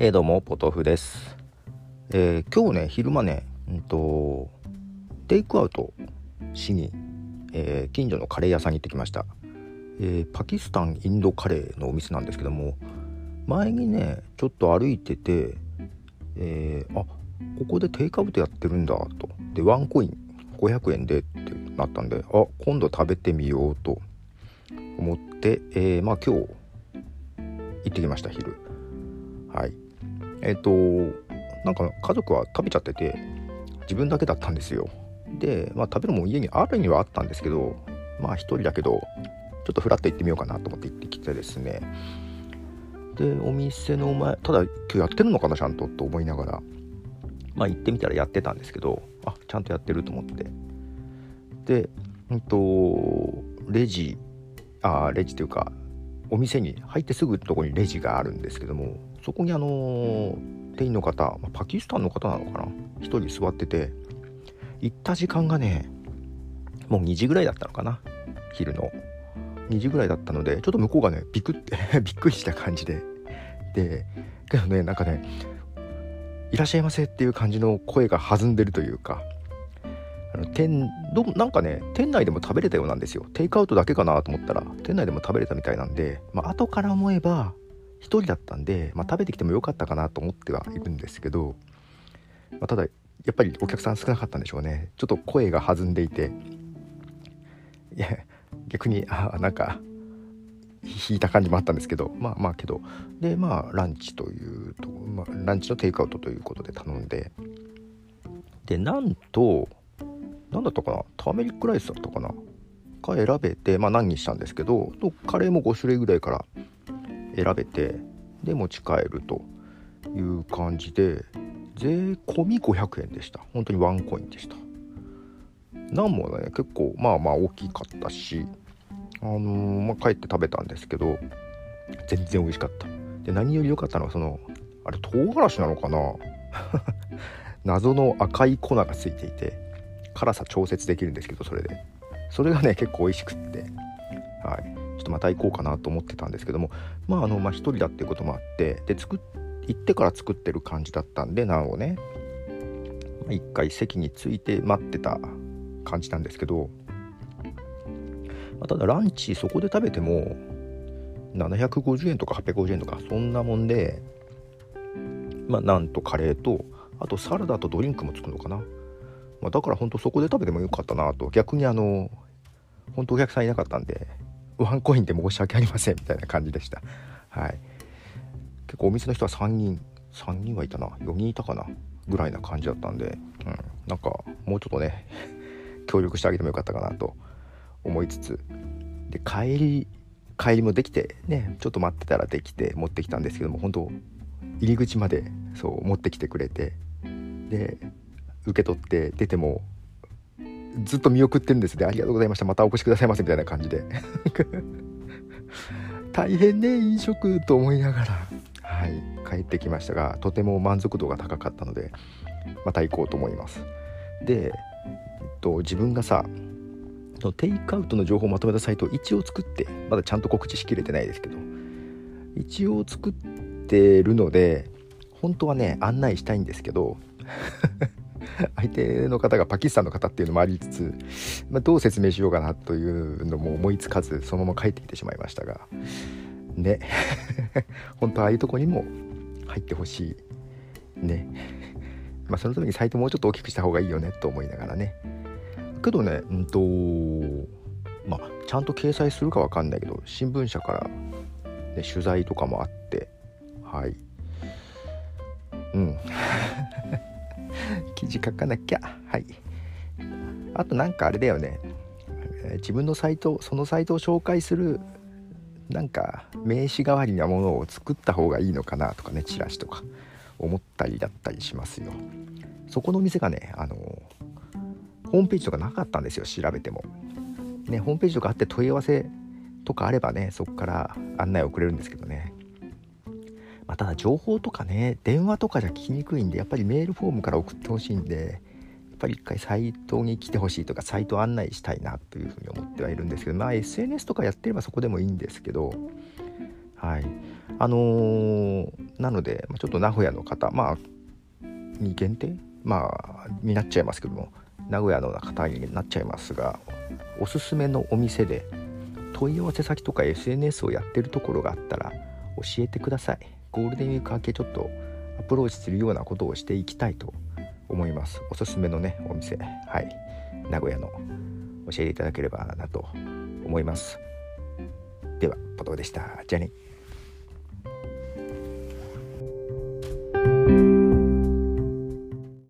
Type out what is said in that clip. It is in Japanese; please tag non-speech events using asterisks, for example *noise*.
えー、どうもポトフです、えー、今日ね昼間ねうんとテイクアウトしに、えー、近所のカレー屋さんに行ってきました、えパキスタンインドカレーのお店なんですけども前にねちょっと歩いてて、えあここでテイクアウトやってるんだと。でワンコイン500円でってなったんであ今度食べてみようと。思って、えまあ今日行ってきました昼。はい。えっ、ー、となんか家族は食べちゃってて自分だけだったんですよ。でまあ食べるも家にあるにはあったんですけどまあ一人だけどちょっとフラッと行ってみようかなと思って行ってきてですね。でお店の前ただ今日やってるのかなちゃんとと思いながら。まあ行ってみたらやってたんですけどあちゃんとやってると思って。でうんとレジあレジというかお店に入ってすぐとこにレジがあるんですけどもそこにあの店員の方まパキスタンの方なのかな？1人座ってて行った時間がねもう2時ぐらいだったのかな？昼の。2時ぐらいだったのでちょっと向こうがねビクって *laughs* びっくりした感じで。でけどねなんかねいらっしゃいませっていう感じの声が弾んでるというか店どなんかね店内でも食べれたようなんですよ。テイクアウトだけかなと思ったら店内でも食べれたみたいなんで、まあ後から思えば1人だったんで、まあ、食べてきてもよかったかなと思ってはいるんですけど、まあ、ただやっぱりお客さん少なかったんでしょうね。ちょっと声が弾んでいて。いや逆にあなんか引いた感じもあったんですけどまあまあけど。でまあランチというと、まあ、ランチのテイクアウトということで頼んで。でなんと何だったかな？ターメリックライスだったかな？か選べてまあ何にしたんですけどカレーも5種類ぐらいから選べてで持ち帰るという感じで税込500円でした。本当にワンコインでした。ナンもね結構まあまあ大きかったしあのー、まあ、帰って食べたんですけど全然美味しかった。で何より良かったのはそのあれ唐辛子なのかな？*laughs* 謎の赤い粉がついていて辛さ調節できるんですけどそれで。それがね結構美味しくって。はい。ちょっとまた行こうかなと思ってたんですけども。まああのまあ一人だっていうこともあって。で作行ってから作ってる感じだったんでナンをね一回席に着いて待ってた感じなんですけど、ま、ただランチそこで食べても750円とか850円とかそんなもんで。まあナンとカレーとあとサラダとドリンクもつくのかな、まあ、だから本当そこで食べてもよかったなと。逆にあの本当お客さんいなかったんでワンコインで申し訳ありませんみたいな感じでした。はい。結構お店の人は3人3人はいたな。4人いたかな。ぐらいな感じだったんで、うん、なんかもうちょっとね協力してあげてもよかったかなと。思いつつ。で帰り帰りもできてねちょっと待ってたらできて持ってきたんですけども本当入り口までそう持ってきてくれて。で受け取って出てもずっと見送ってるんですねありがとうございましたまたお越しくださいませみたいな感じで。*laughs* 大変ね飲食と思いながら。はい帰ってきましたがとても満足度が高かったのでまた行こうと思います。で、えっと、自分がさテイクアウトの情報をまとめたサイトを一応作ってまだちゃんと告知しきれてないですけど一応作ってるので本当はね案内したいんですけど *laughs* 相手の方がパキスタンの方っていうのもありつつ、まあ、どう説明しようかなというのも思いつかずそのまま帰ってきてしまいましたがね。*laughs* 本当ああいうとこにも入ってほしいね。まあそのためにサイトもうちょっと大きくした方がいいよねと思いながらね。けどねうんとまあちゃんと掲載するかわかんないけど新聞社から、ね、取材とかもあってはい。うん。記事書かなきゃ。はい。あとなんかあれだよね。自分のサイトそのサイトを紹介するなんか名刺代わりなものを作った方がいいのかなとかねチラシとか。思ったりだったりしますよ。そこの店がねあのホームページとかなかったんですよ調べても。ねホームページとかあって問い合わせとかあればねそこから案内をくれるんですけどね。まあ、ただ情報とかね電話とかじゃ聞きにくいんでやっぱりメールフォームから送ってほしいんでやっぱり一回サイトに来てほしいとかサイト案内したいなというふうに思ってはいるんですけどまあ SNS とかやってればそこでもいいんですけどはい。あのー、なのでちょっと名古屋の方まあに限定まあになっちゃいますけども名古屋の方になっちゃいますがおすすめのお店で問い合わせ先とか SNS をやってるところがあったら教えてください。ゴールデンウィーク明けちょっとアプローチするようなことをしていきたいと思います。おすすめのねお店。はい。名古屋の。教えていただければなと思います。ではポトフでした。じゃあね。